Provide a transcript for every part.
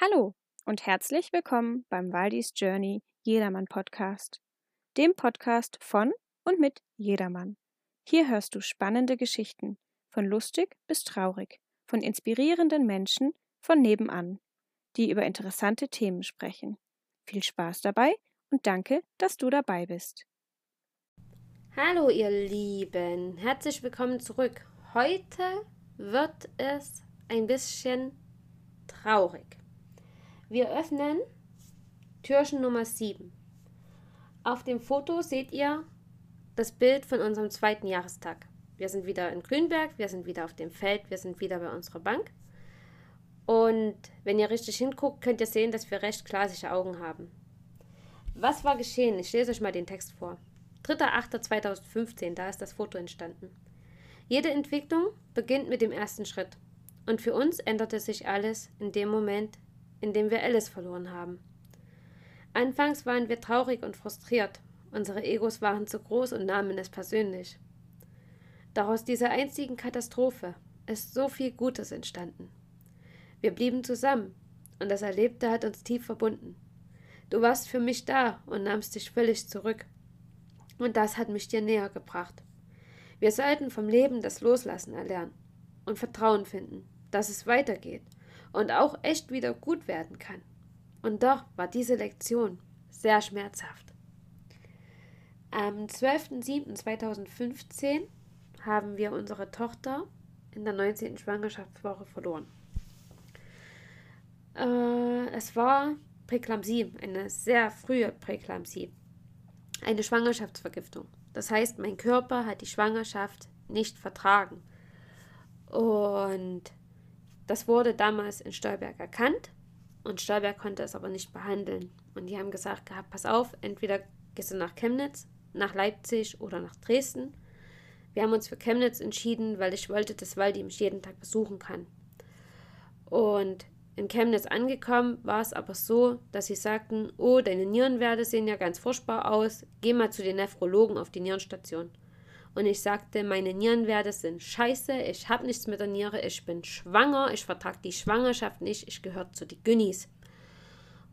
Hallo und herzlich willkommen beim Waldis Journey Jedermann Podcast, dem Podcast von und mit Jedermann. Hier hörst du spannende Geschichten, von lustig bis traurig, von inspirierenden Menschen von nebenan, die über interessante Themen sprechen. Viel Spaß dabei und danke, dass du dabei bist. Hallo ihr Lieben, herzlich willkommen zurück. Heute wird es ein bisschen traurig. Wir öffnen Türchen Nummer 7. Auf dem Foto seht ihr das Bild von unserem zweiten Jahrestag. Wir sind wieder in Grünberg, wir sind wieder auf dem Feld, wir sind wieder bei unserer Bank. Und wenn ihr richtig hinguckt, könnt ihr sehen, dass wir recht glasige Augen haben. Was war geschehen? Ich lese euch mal den Text vor. 3.8.2015, da ist das Foto entstanden. Jede Entwicklung beginnt mit dem ersten Schritt. Und für uns änderte sich alles in dem Moment, in dem wir Alice verloren haben. Anfangs waren wir traurig und frustriert. Unsere Egos waren zu groß und nahmen es persönlich. Doch aus dieser einzigen Katastrophe ist so viel Gutes entstanden. Wir blieben zusammen und das Erlebte hat uns tief verbunden. Du warst für mich da und nahmst dich völlig zurück. Und das hat mich dir näher gebracht. Wir sollten vom Leben das Loslassen erlernen und Vertrauen finden, dass es weitergeht und auch echt wieder gut werden kann. Und doch war diese Lektion sehr schmerzhaft. Am 12.07.2015 haben wir unsere Tochter in der 19. Schwangerschaftswoche verloren. Äh, es war Präklampsie, eine sehr frühe Präklampsie eine Schwangerschaftsvergiftung. Das heißt, mein Körper hat die Schwangerschaft nicht vertragen. Und das wurde damals in Stolberg erkannt und Stolberg konnte es aber nicht behandeln. Und die haben gesagt pass auf, entweder gehst du nach Chemnitz, nach Leipzig oder nach Dresden. Wir haben uns für Chemnitz entschieden, weil ich wollte, dass Waldi mich jeden Tag besuchen kann. Und in Chemnitz angekommen, war es aber so, dass sie sagten, oh, deine Nierenwerte sehen ja ganz furchtbar aus, geh mal zu den Nephrologen auf die Nierenstation. Und ich sagte, meine Nierenwerte sind scheiße, ich habe nichts mit der Niere, ich bin schwanger, ich vertrage die Schwangerschaft nicht, ich gehöre zu den Günnis.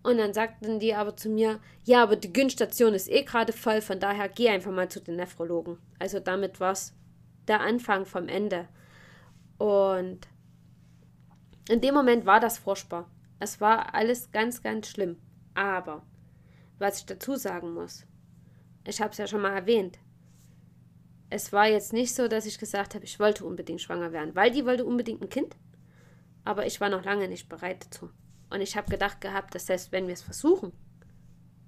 Und dann sagten die aber zu mir, ja, aber die Günststation ist eh gerade voll, von daher geh einfach mal zu den Nephrologen. Also damit war es der Anfang vom Ende. Und in dem Moment war das furchtbar. Es war alles ganz, ganz schlimm. Aber, was ich dazu sagen muss, ich habe es ja schon mal erwähnt, es war jetzt nicht so, dass ich gesagt habe, ich wollte unbedingt schwanger werden, weil die wollte unbedingt ein Kind, aber ich war noch lange nicht bereit dazu. Und ich habe gedacht gehabt, dass selbst wenn wir es versuchen,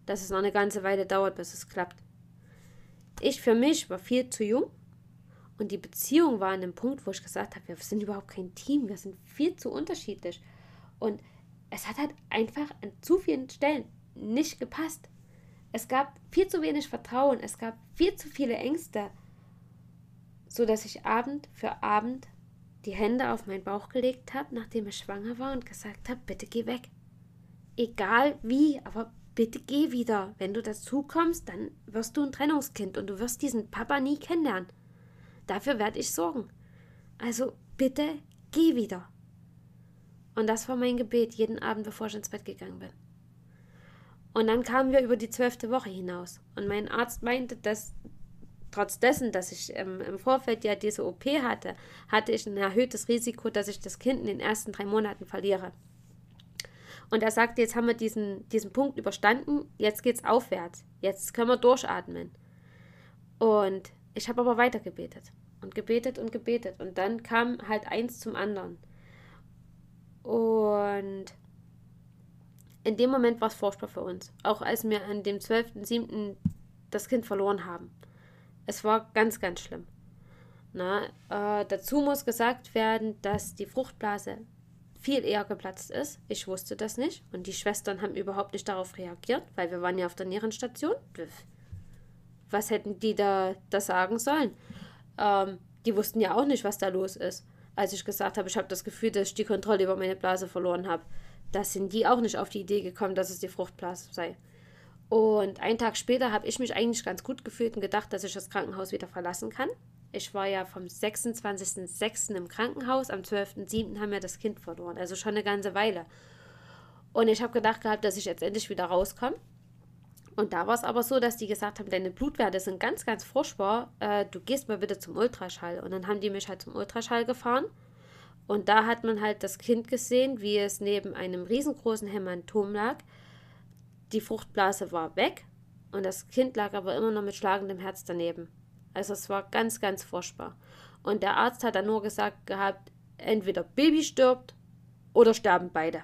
dass es noch eine ganze Weile dauert, bis es klappt. Ich für mich war viel zu jung und die Beziehung war an einem Punkt, wo ich gesagt habe, wir sind überhaupt kein Team, wir sind viel zu unterschiedlich. Und es hat halt einfach an zu vielen Stellen nicht gepasst. Es gab viel zu wenig Vertrauen, es gab viel zu viele Ängste, so dass ich Abend für Abend die Hände auf meinen Bauch gelegt habe, nachdem ich schwanger war und gesagt habe, bitte geh weg. Egal wie, aber bitte geh wieder. Wenn du dazu kommst, dann wirst du ein Trennungskind und du wirst diesen Papa nie kennenlernen. Dafür werde ich sorgen. Also bitte geh wieder. Und das war mein Gebet jeden Abend, bevor ich ins Bett gegangen bin. Und dann kamen wir über die zwölfte Woche hinaus. Und mein Arzt meinte, dass trotz dessen, dass ich ähm, im Vorfeld ja diese OP hatte, hatte ich ein erhöhtes Risiko, dass ich das Kind in den ersten drei Monaten verliere. Und er sagte, jetzt haben wir diesen, diesen Punkt überstanden, jetzt geht's aufwärts. Jetzt können wir durchatmen. Und ich habe aber weiter gebetet und gebetet und gebetet. Und dann kam halt eins zum anderen. Und in dem Moment war es furchtbar für uns. Auch als wir an dem 12.07. das Kind verloren haben. Es war ganz, ganz schlimm. Na, äh, dazu muss gesagt werden, dass die Fruchtblase viel eher geplatzt ist. Ich wusste das nicht. Und die Schwestern haben überhaupt nicht darauf reagiert, weil wir waren ja auf der Nierenstation was hätten die da, da sagen sollen? Ähm, die wussten ja auch nicht, was da los ist. Als ich gesagt habe, ich habe das Gefühl, dass ich die Kontrolle über meine Blase verloren habe. Da sind die auch nicht auf die Idee gekommen, dass es die Fruchtblase sei. Und einen Tag später habe ich mich eigentlich ganz gut gefühlt und gedacht, dass ich das Krankenhaus wieder verlassen kann. Ich war ja vom 26.06. im Krankenhaus, am 12.07. haben wir das Kind verloren, also schon eine ganze Weile. Und ich habe gedacht gehabt, dass ich jetzt endlich wieder rauskomme. Und da war es aber so, dass die gesagt haben, deine Blutwerte sind ganz, ganz furchtbar. Äh, du gehst mal bitte zum Ultraschall. Und dann haben die mich halt zum Ultraschall gefahren. Und da hat man halt das Kind gesehen, wie es neben einem riesengroßen Hämatom lag. Die Fruchtblase war weg und das Kind lag aber immer noch mit schlagendem Herz daneben. Also es war ganz, ganz furchtbar. Und der Arzt hat dann nur gesagt gehabt, entweder Baby stirbt oder sterben beide.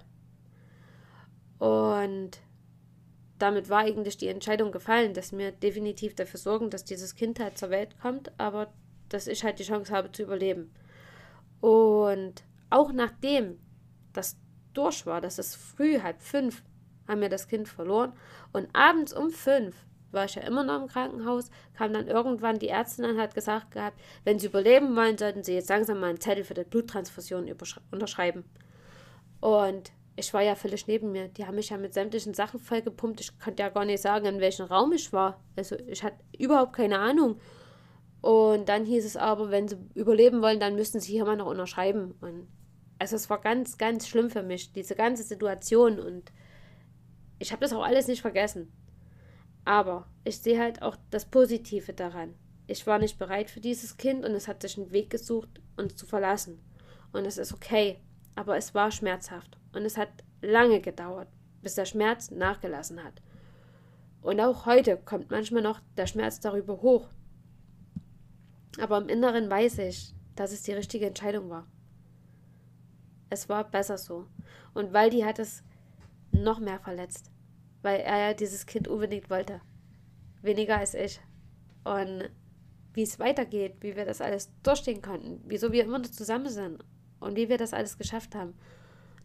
Und damit war eigentlich die Entscheidung gefallen, dass wir definitiv dafür sorgen, dass dieses Kind halt zur Welt kommt, aber dass ich halt die Chance habe zu überleben. Und auch nachdem das durch war, dass es früh halb fünf, haben wir das Kind verloren. Und abends um fünf war ich ja immer noch im Krankenhaus, kam dann irgendwann die Ärztin und hat gesagt gehabt, wenn sie überleben wollen, sollten sie jetzt langsam mal einen Zettel für die Bluttransfusion unterschreiben. Und ich war ja völlig neben mir. Die haben mich ja mit sämtlichen Sachen vollgepumpt. Ich konnte ja gar nicht sagen, in welchem Raum ich war. Also ich hatte überhaupt keine Ahnung. Und dann hieß es aber, wenn sie überleben wollen, dann müssten sie hier mal noch unterschreiben. Und also es war ganz, ganz schlimm für mich, diese ganze Situation. Und ich habe das auch alles nicht vergessen. Aber ich sehe halt auch das Positive daran. Ich war nicht bereit für dieses Kind und es hat sich einen Weg gesucht, uns zu verlassen. Und es ist okay, aber es war schmerzhaft. Und es hat lange gedauert, bis der Schmerz nachgelassen hat. Und auch heute kommt manchmal noch der Schmerz darüber hoch. Aber im Inneren weiß ich, dass es die richtige Entscheidung war. Es war besser so. Und Waldi hat es noch mehr verletzt, weil er ja dieses Kind unbedingt wollte. Weniger als ich. Und wie es weitergeht, wie wir das alles durchstehen konnten, wieso wir immer noch zusammen sind und wie wir das alles geschafft haben,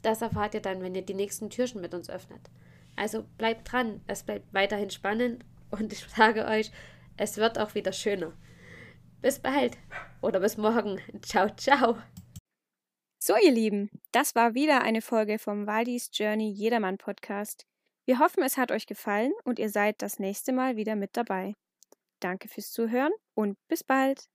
das erfahrt ihr dann, wenn ihr die nächsten Türchen mit uns öffnet. Also bleibt dran, es bleibt weiterhin spannend und ich sage euch, es wird auch wieder schöner. Bis bald oder bis morgen. Ciao, ciao. So, ihr Lieben, das war wieder eine Folge vom Waldis Journey Jedermann Podcast. Wir hoffen, es hat euch gefallen und ihr seid das nächste Mal wieder mit dabei. Danke fürs Zuhören und bis bald.